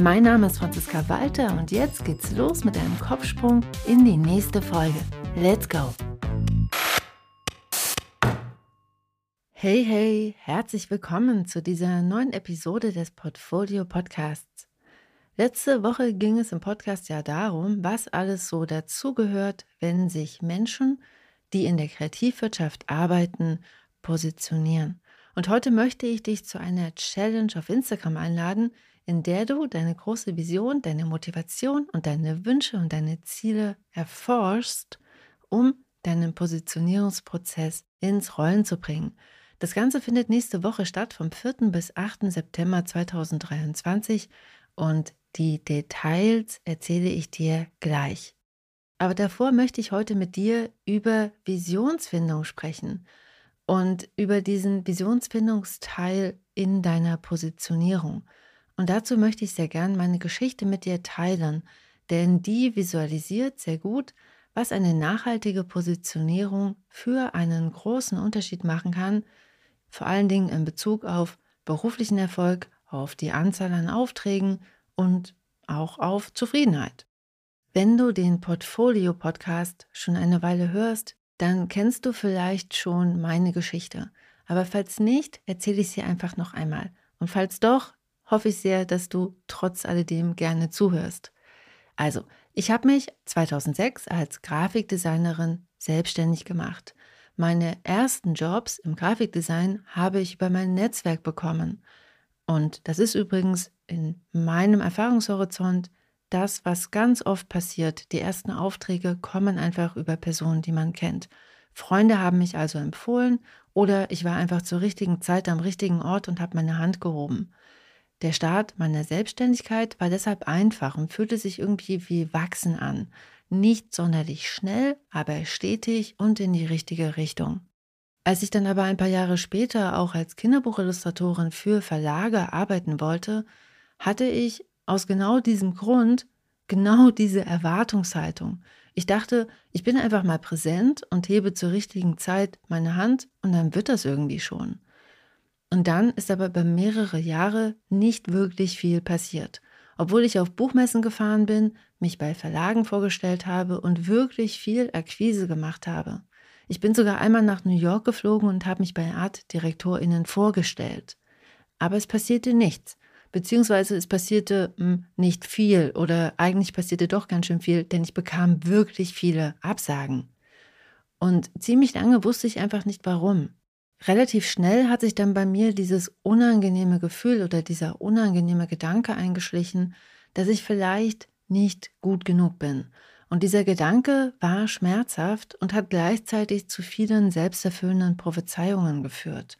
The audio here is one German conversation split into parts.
Mein Name ist Franziska Walter und jetzt geht's los mit einem Kopfsprung in die nächste Folge. Let's go! Hey, hey, herzlich willkommen zu dieser neuen Episode des Portfolio Podcasts. Letzte Woche ging es im Podcast ja darum, was alles so dazugehört, wenn sich Menschen, die in der Kreativwirtschaft arbeiten, positionieren. Und heute möchte ich dich zu einer Challenge auf Instagram einladen, in der du deine große Vision, deine Motivation und deine Wünsche und deine Ziele erforschst, um deinen Positionierungsprozess ins Rollen zu bringen. Das Ganze findet nächste Woche statt, vom 4. bis 8. September 2023 und die Details erzähle ich dir gleich. Aber davor möchte ich heute mit dir über Visionsfindung sprechen und über diesen Visionsfindungsteil in deiner Positionierung. Und dazu möchte ich sehr gern meine Geschichte mit dir teilen, denn die visualisiert sehr gut, was eine nachhaltige Positionierung für einen großen Unterschied machen kann vor allen Dingen in Bezug auf beruflichen Erfolg, auf die Anzahl an Aufträgen und auch auf Zufriedenheit. Wenn du den Portfolio-Podcast schon eine Weile hörst, dann kennst du vielleicht schon meine Geschichte. Aber falls nicht, erzähle ich sie einfach noch einmal. Und falls doch, hoffe ich sehr, dass du trotz alledem gerne zuhörst. Also, ich habe mich 2006 als Grafikdesignerin selbstständig gemacht. Meine ersten Jobs im Grafikdesign habe ich über mein Netzwerk bekommen. Und das ist übrigens in meinem Erfahrungshorizont das, was ganz oft passiert. Die ersten Aufträge kommen einfach über Personen, die man kennt. Freunde haben mich also empfohlen oder ich war einfach zur richtigen Zeit am richtigen Ort und habe meine Hand gehoben. Der Start meiner Selbstständigkeit war deshalb einfach und fühlte sich irgendwie wie Wachsen an. Nicht sonderlich schnell, aber stetig und in die richtige Richtung. Als ich dann aber ein paar Jahre später auch als Kinderbuchillustratorin für Verlage arbeiten wollte, hatte ich aus genau diesem Grund genau diese Erwartungshaltung. Ich dachte, ich bin einfach mal präsent und hebe zur richtigen Zeit meine Hand und dann wird das irgendwie schon. Und dann ist aber über mehrere Jahre nicht wirklich viel passiert. Obwohl ich auf Buchmessen gefahren bin, mich bei Verlagen vorgestellt habe und wirklich viel Akquise gemacht habe. Ich bin sogar einmal nach New York geflogen und habe mich bei Artdirektorinnen vorgestellt. Aber es passierte nichts. Beziehungsweise es passierte mh, hm, nicht viel oder eigentlich passierte doch ganz schön viel, denn ich bekam wirklich viele Absagen. Und ziemlich lange wusste ich einfach nicht warum. Relativ schnell hat sich dann bei mir dieses unangenehme Gefühl oder dieser unangenehme Gedanke eingeschlichen, dass ich vielleicht nicht gut genug bin. Und dieser Gedanke war schmerzhaft und hat gleichzeitig zu vielen selbsterfüllenden Prophezeiungen geführt.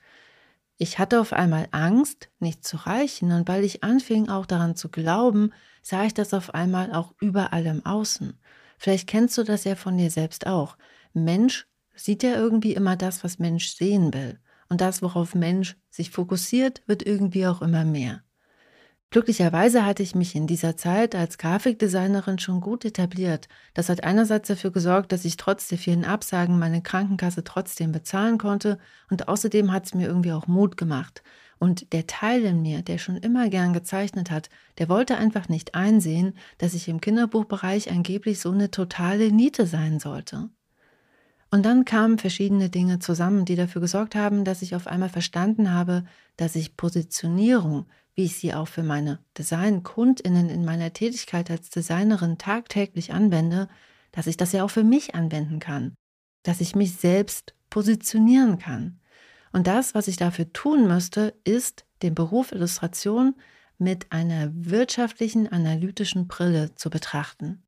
Ich hatte auf einmal Angst, nicht zu reichen, und weil ich anfing auch daran zu glauben, sah ich das auf einmal auch überall im Außen. Vielleicht kennst du das ja von dir selbst auch. Mensch sieht ja irgendwie immer das, was Mensch sehen will. Und das, worauf Mensch sich fokussiert, wird irgendwie auch immer mehr. Glücklicherweise hatte ich mich in dieser Zeit als Grafikdesignerin schon gut etabliert. Das hat einerseits dafür gesorgt, dass ich trotz der vielen Absagen meine Krankenkasse trotzdem bezahlen konnte und außerdem hat es mir irgendwie auch Mut gemacht. Und der Teil in mir, der schon immer gern gezeichnet hat, der wollte einfach nicht einsehen, dass ich im Kinderbuchbereich angeblich so eine totale Niete sein sollte. Und dann kamen verschiedene Dinge zusammen, die dafür gesorgt haben, dass ich auf einmal verstanden habe, dass ich Positionierung, wie ich sie auch für meine Design-Kundinnen in meiner Tätigkeit als Designerin tagtäglich anwende, dass ich das ja auch für mich anwenden kann, dass ich mich selbst positionieren kann. Und das, was ich dafür tun müsste, ist, den Beruf Illustration mit einer wirtschaftlichen, analytischen Brille zu betrachten.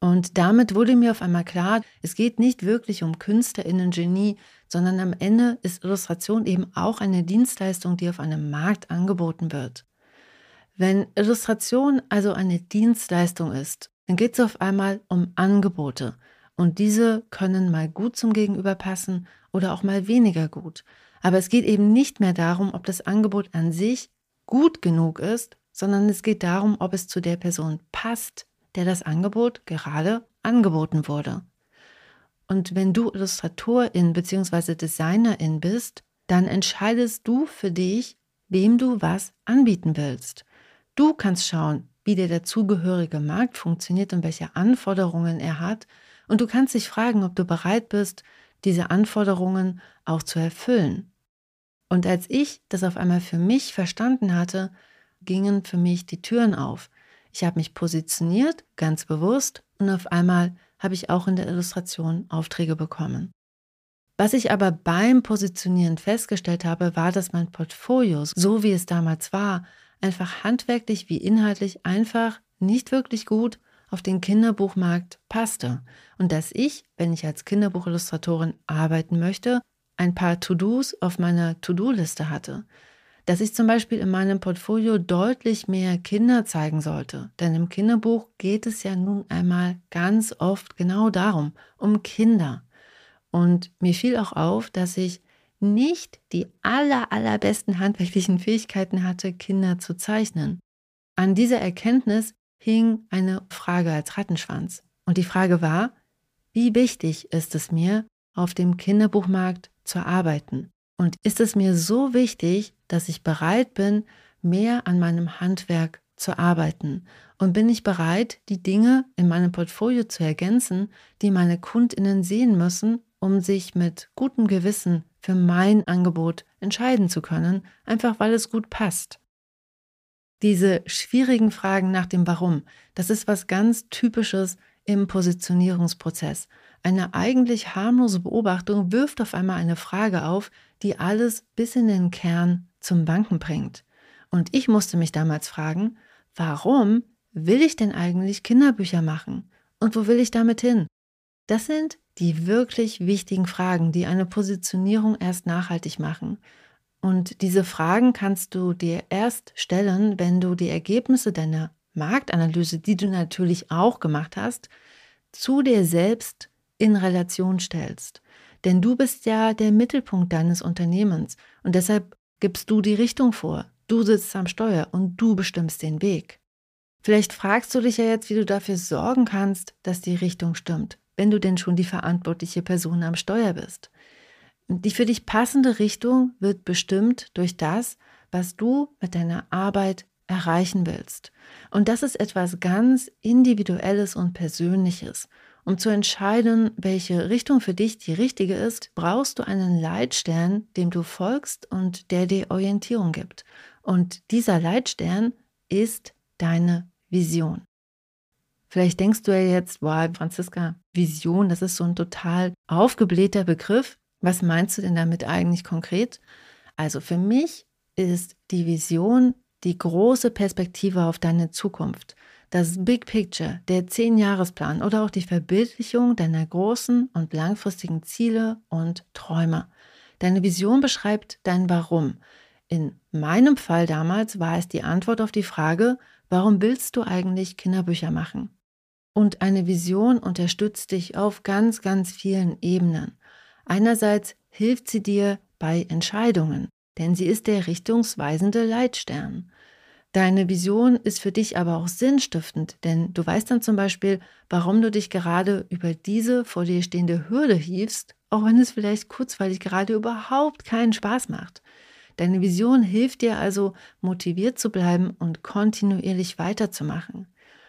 Und damit wurde mir auf einmal klar, es geht nicht wirklich um Künstlerinnen-Genie, sondern am Ende ist Illustration eben auch eine Dienstleistung, die auf einem Markt angeboten wird. Wenn Illustration also eine Dienstleistung ist, dann geht es auf einmal um Angebote. Und diese können mal gut zum Gegenüber passen oder auch mal weniger gut. Aber es geht eben nicht mehr darum, ob das Angebot an sich gut genug ist, sondern es geht darum, ob es zu der Person passt, der das Angebot gerade angeboten wurde. Und wenn du Illustratorin bzw. Designerin bist, dann entscheidest du für dich, wem du was anbieten willst. Du kannst schauen, wie der dazugehörige Markt funktioniert und welche Anforderungen er hat. Und du kannst dich fragen, ob du bereit bist, diese Anforderungen auch zu erfüllen. Und als ich das auf einmal für mich verstanden hatte, gingen für mich die Türen auf. Ich habe mich positioniert, ganz bewusst, und auf einmal habe ich auch in der Illustration Aufträge bekommen. Was ich aber beim Positionieren festgestellt habe, war, dass mein Portfolio, so wie es damals war, einfach handwerklich wie inhaltlich einfach nicht wirklich gut auf den Kinderbuchmarkt passte und dass ich, wenn ich als Kinderbuchillustratorin arbeiten möchte, ein paar To-Dos auf meiner To-Do-Liste hatte. Dass ich zum Beispiel in meinem Portfolio deutlich mehr Kinder zeigen sollte. Denn im Kinderbuch geht es ja nun einmal ganz oft genau darum, um Kinder. Und mir fiel auch auf, dass ich nicht die aller, allerbesten handwerklichen Fähigkeiten hatte, Kinder zu zeichnen. An dieser Erkenntnis hing eine Frage als Rattenschwanz. Und die Frage war, wie wichtig ist es mir, auf dem Kinderbuchmarkt zu arbeiten? Und ist es mir so wichtig, dass ich bereit bin, mehr an meinem Handwerk zu arbeiten? Und bin ich bereit, die Dinge in meinem Portfolio zu ergänzen, die meine Kundinnen sehen müssen, um sich mit gutem Gewissen für mein Angebot entscheiden zu können, einfach weil es gut passt? Diese schwierigen Fragen nach dem Warum, das ist was ganz Typisches im Positionierungsprozess. Eine eigentlich harmlose Beobachtung wirft auf einmal eine Frage auf, die alles bis in den Kern zum Wanken bringt. Und ich musste mich damals fragen, warum will ich denn eigentlich Kinderbücher machen? Und wo will ich damit hin? Das sind die wirklich wichtigen Fragen, die eine Positionierung erst nachhaltig machen. Und diese Fragen kannst du dir erst stellen, wenn du die Ergebnisse deiner Marktanalyse, die du natürlich auch gemacht hast, zu dir selbst in Relation stellst. Denn du bist ja der Mittelpunkt deines Unternehmens und deshalb gibst du die Richtung vor. Du sitzt am Steuer und du bestimmst den Weg. Vielleicht fragst du dich ja jetzt, wie du dafür sorgen kannst, dass die Richtung stimmt, wenn du denn schon die verantwortliche Person am Steuer bist. Die für dich passende Richtung wird bestimmt durch das, was du mit deiner Arbeit erreichen willst. Und das ist etwas ganz Individuelles und Persönliches. Um zu entscheiden, welche Richtung für dich die richtige ist, brauchst du einen Leitstern, dem du folgst und der dir Orientierung gibt. Und dieser Leitstern ist deine Vision. Vielleicht denkst du ja jetzt, wow, Franziska, Vision, das ist so ein total aufgeblähter Begriff. Was meinst du denn damit eigentlich konkret? Also für mich ist die Vision die große Perspektive auf deine Zukunft das Big Picture, der Zehn-Jahresplan oder auch die Verbildlichung deiner großen und langfristigen Ziele und Träume. Deine Vision beschreibt dein Warum. In meinem Fall damals war es die Antwort auf die Frage, warum willst du eigentlich Kinderbücher machen? Und eine Vision unterstützt dich auf ganz, ganz vielen Ebenen. Einerseits hilft sie dir bei Entscheidungen, denn sie ist der richtungsweisende Leitstern. Deine Vision ist für dich aber auch sinnstiftend, denn du weißt dann zum Beispiel, warum du dich gerade über diese vor dir stehende Hürde hiefst, auch wenn es vielleicht kurzweilig gerade überhaupt keinen Spaß macht. Deine Vision hilft dir also, motiviert zu bleiben und kontinuierlich weiterzumachen.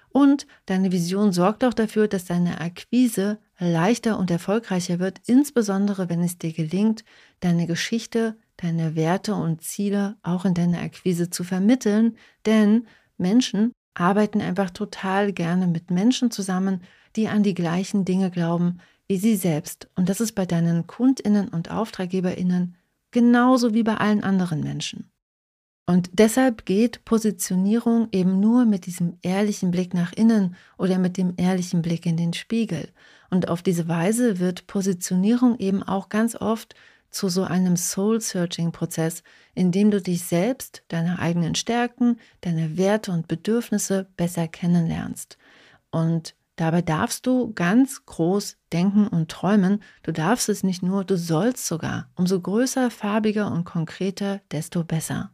Und deine Vision sorgt auch dafür, dass deine Akquise leichter und erfolgreicher wird, insbesondere wenn es dir gelingt, deine Geschichte deine Werte und Ziele auch in deiner Akquise zu vermitteln, denn Menschen arbeiten einfach total gerne mit Menschen zusammen, die an die gleichen Dinge glauben wie sie selbst. Und das ist bei deinen Kundinnen und Auftraggeberinnen genauso wie bei allen anderen Menschen. Und deshalb geht Positionierung eben nur mit diesem ehrlichen Blick nach innen oder mit dem ehrlichen Blick in den Spiegel. Und auf diese Weise wird Positionierung eben auch ganz oft zu so einem Soul-Searching-Prozess, in dem du dich selbst, deine eigenen Stärken, deine Werte und Bedürfnisse besser kennenlernst. Und Dabei darfst du ganz groß denken und träumen. Du darfst es nicht nur, du sollst sogar. Umso größer, farbiger und konkreter, desto besser.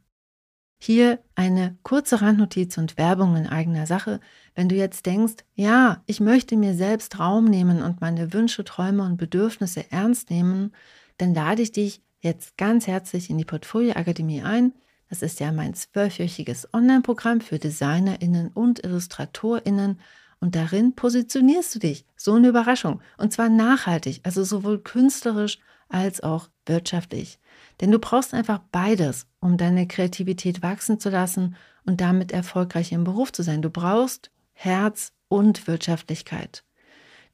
Hier eine kurze Randnotiz und Werbung in eigener Sache. Wenn du jetzt denkst, ja, ich möchte mir selbst Raum nehmen und meine Wünsche, Träume und Bedürfnisse ernst nehmen, dann lade ich dich jetzt ganz herzlich in die Portfolio Akademie ein. Das ist ja mein zwölfwöchiges Online-Programm für DesignerInnen und IllustratorInnen. Und darin positionierst du dich. So eine Überraschung. Und zwar nachhaltig, also sowohl künstlerisch als auch wirtschaftlich. Denn du brauchst einfach beides, um deine Kreativität wachsen zu lassen und damit erfolgreich im Beruf zu sein. Du brauchst Herz und Wirtschaftlichkeit.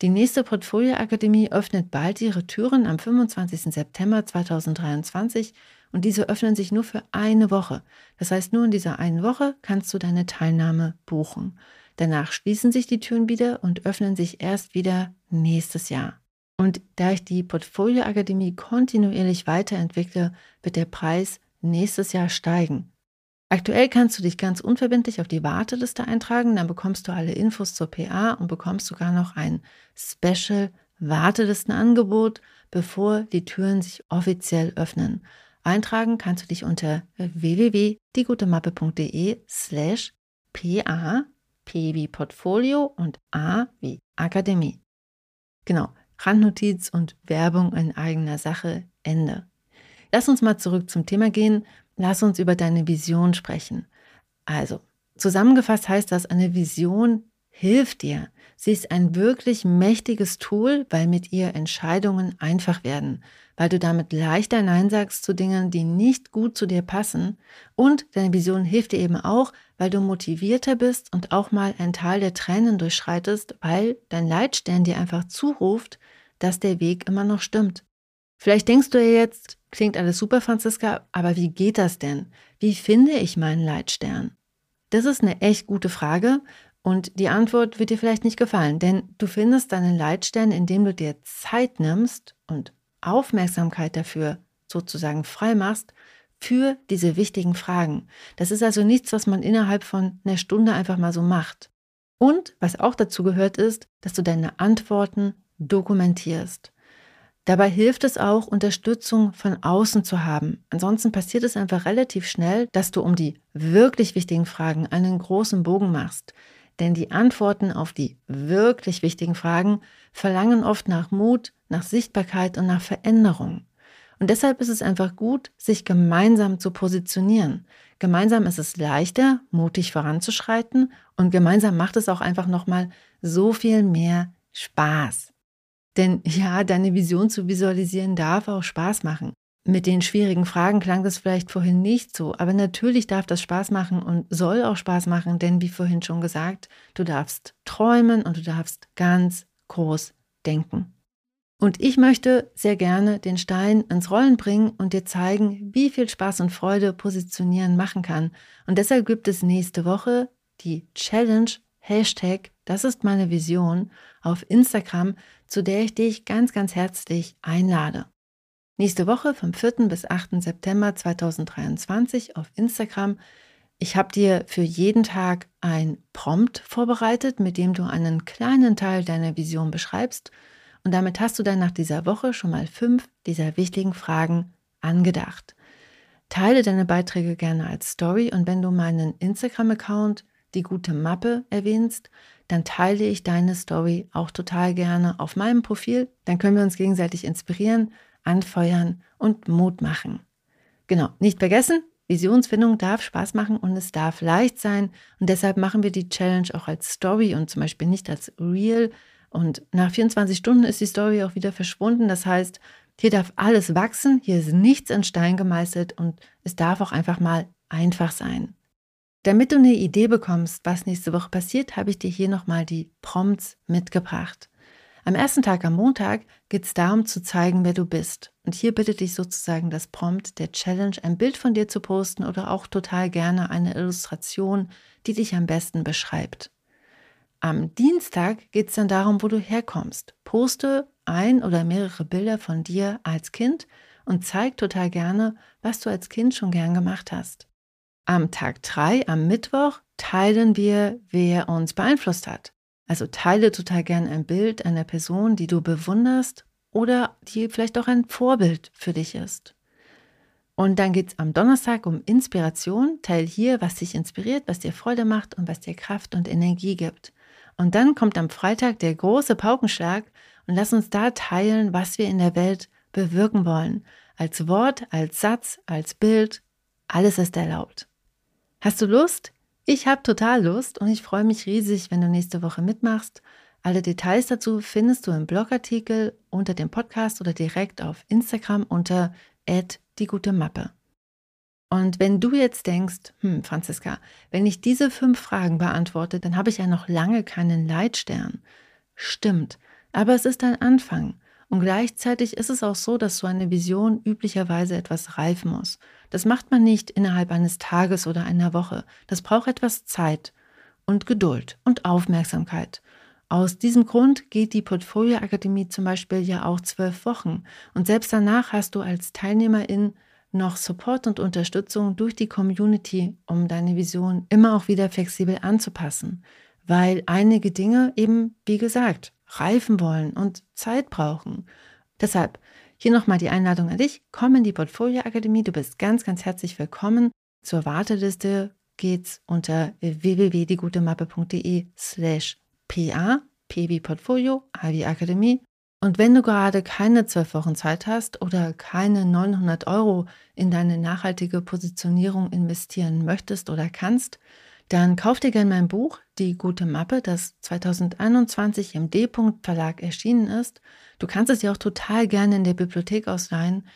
Die nächste Portfolio-Akademie öffnet bald ihre Türen am 25. September 2023 und diese öffnen sich nur für eine Woche. Das heißt, nur in dieser einen Woche kannst du deine Teilnahme buchen. Danach schließen sich die Türen wieder und öffnen sich erst wieder nächstes Jahr. Und da ich die Portfolio Akademie kontinuierlich weiterentwickle, wird der Preis nächstes Jahr steigen. Aktuell kannst du dich ganz unverbindlich auf die Warteliste eintragen, dann bekommst du alle Infos zur PA und bekommst sogar noch ein Special Wartelistenangebot, bevor die Türen sich offiziell öffnen. Eintragen kannst du dich unter www.diegutemappe.de slash PA, P wie Portfolio und A wie Akademie. Genau, Randnotiz und Werbung in eigener Sache, Ende. Lass uns mal zurück zum Thema gehen. Lass uns über deine Vision sprechen. Also, zusammengefasst heißt das, eine Vision hilft dir. Sie ist ein wirklich mächtiges Tool, weil mit ihr Entscheidungen einfach werden, weil du damit leichter Nein sagst zu Dingen, die nicht gut zu dir passen. Und deine Vision hilft dir eben auch, weil du motivierter bist und auch mal ein Teil der Tränen durchschreitest, weil dein Leitstern dir einfach zuruft, dass der Weg immer noch stimmt. Vielleicht denkst du ja jetzt, klingt alles super, Franziska, aber wie geht das denn? Wie finde ich meinen Leitstern? Das ist eine echt gute Frage und die Antwort wird dir vielleicht nicht gefallen, denn du findest deinen Leitstern, indem du dir Zeit nimmst und Aufmerksamkeit dafür sozusagen frei machst für diese wichtigen Fragen. Das ist also nichts, was man innerhalb von einer Stunde einfach mal so macht. Und was auch dazu gehört ist, dass du deine Antworten dokumentierst. Dabei hilft es auch, Unterstützung von außen zu haben. Ansonsten passiert es einfach relativ schnell, dass du um die wirklich wichtigen Fragen einen großen Bogen machst. Denn die Antworten auf die wirklich wichtigen Fragen verlangen oft nach Mut, nach Sichtbarkeit und nach Veränderung. Und deshalb ist es einfach gut, sich gemeinsam zu positionieren. Gemeinsam ist es leichter, mutig voranzuschreiten und gemeinsam macht es auch einfach nochmal so viel mehr Spaß. Denn ja, deine Vision zu visualisieren darf auch Spaß machen. Mit den schwierigen Fragen klang das vielleicht vorhin nicht so, aber natürlich darf das Spaß machen und soll auch Spaß machen, denn wie vorhin schon gesagt, du darfst träumen und du darfst ganz groß denken. Und ich möchte sehr gerne den Stein ins Rollen bringen und dir zeigen, wie viel Spaß und Freude Positionieren machen kann. Und deshalb gibt es nächste Woche die Challenge Hashtag, das ist meine Vision, auf Instagram, zu der ich dich ganz, ganz herzlich einlade. Nächste Woche vom 4. bis 8. September 2023 auf Instagram. Ich habe dir für jeden Tag ein Prompt vorbereitet, mit dem du einen kleinen Teil deiner Vision beschreibst. Und damit hast du dann nach dieser Woche schon mal fünf dieser wichtigen Fragen angedacht. Teile deine Beiträge gerne als Story und wenn du meinen Instagram-Account die gute Mappe erwähnst, dann teile ich deine Story auch total gerne auf meinem Profil. Dann können wir uns gegenseitig inspirieren, anfeuern und Mut machen. Genau, nicht vergessen, Visionsfindung darf Spaß machen und es darf leicht sein. Und deshalb machen wir die Challenge auch als Story und zum Beispiel nicht als Real. Und nach 24 Stunden ist die Story auch wieder verschwunden. Das heißt, hier darf alles wachsen, hier ist nichts in Stein gemeißelt und es darf auch einfach mal einfach sein. Damit du eine Idee bekommst, was nächste Woche passiert, habe ich dir hier nochmal die Prompts mitgebracht. Am ersten Tag, am Montag, geht es darum zu zeigen, wer du bist. Und hier bittet dich sozusagen das Prompt der Challenge, ein Bild von dir zu posten oder auch total gerne eine Illustration, die dich am besten beschreibt. Am Dienstag geht es dann darum, wo du herkommst. Poste ein oder mehrere Bilder von dir als Kind und zeig total gerne, was du als Kind schon gern gemacht hast. Am Tag 3, am Mittwoch, teilen wir, wer uns beeinflusst hat. Also teile total gern ein Bild einer Person, die du bewunderst oder die vielleicht auch ein Vorbild für dich ist. Und dann geht es am Donnerstag um Inspiration. Teil hier, was dich inspiriert, was dir Freude macht und was dir Kraft und Energie gibt. Und dann kommt am Freitag der große Paukenschlag und lass uns da teilen, was wir in der Welt bewirken wollen. Als Wort, als Satz, als Bild. Alles ist erlaubt. Hast du Lust? Ich habe total Lust und ich freue mich riesig, wenn du nächste Woche mitmachst. Alle Details dazu findest du im Blogartikel unter dem Podcast oder direkt auf Instagram unter die gute Mappe. Und wenn du jetzt denkst, hm, Franziska, wenn ich diese fünf Fragen beantworte, dann habe ich ja noch lange keinen Leitstern. Stimmt, aber es ist ein Anfang. Und gleichzeitig ist es auch so, dass so eine Vision üblicherweise etwas reifen muss. Das macht man nicht innerhalb eines Tages oder einer Woche. Das braucht etwas Zeit und Geduld und Aufmerksamkeit. Aus diesem Grund geht die Portfolio Akademie zum Beispiel ja auch zwölf Wochen. Und selbst danach hast du als Teilnehmerin noch Support und Unterstützung durch die Community, um deine Vision immer auch wieder flexibel anzupassen. Weil einige Dinge eben, wie gesagt, reifen wollen und Zeit brauchen. Deshalb hier nochmal die Einladung an dich. Komm in die Portfolio Akademie. Du bist ganz, ganz herzlich willkommen. Zur Warteliste geht's unter www.diegutemappe.de slash PA, P wie Portfolio, A wie Akademie. Und wenn du gerade keine zwölf Wochen Zeit hast oder keine 900 Euro in deine nachhaltige Positionierung investieren möchtest oder kannst, dann kauf dir gerne mein Buch, Die gute Mappe, das 2021 im D-Punkt Verlag erschienen ist. Du kannst es dir auch total gerne in der Bibliothek ausleihen,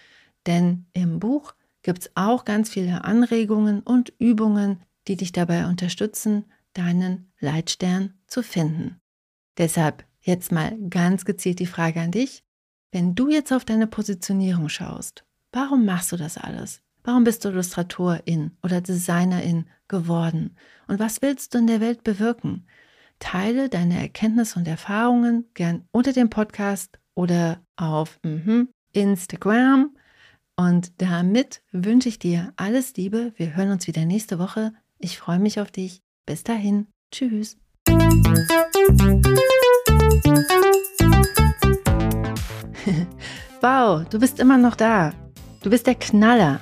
denn im Buch gibt es auch ganz viele Anregungen und Übungen, die dich dabei unterstützen, deinen Leitstern zu finden. Deshalb jetzt mal ganz gezielt die Frage an dich. Wenn du jetzt auf deine Positionierung schaust, warum machst du das alles? Warum bist du Illustratorin oder Designerin geworden? Und was willst du in der Welt bewirken? Teile deine Erkenntnisse und Erfahrungen gern unter dem Podcast oder auf mm, Instagram. Und damit wünsche ich dir alles Liebe. Wir hören uns wieder nächste Woche. Ich freue mich auf dich. Bis dahin. Tschüss. wow, du bist immer noch da. Du bist der Knaller.